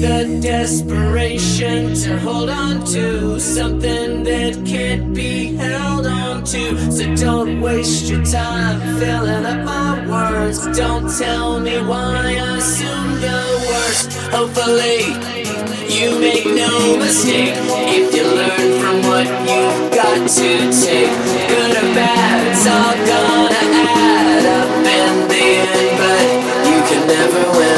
the desperation to hold on to something that can't be held on to. So don't waste your time filling up my words. Don't tell me why I assume the worst. Hopefully, you make no mistake if you learn from what you've got to take. Good or bad, it's all gonna add up in the end, but you can never win.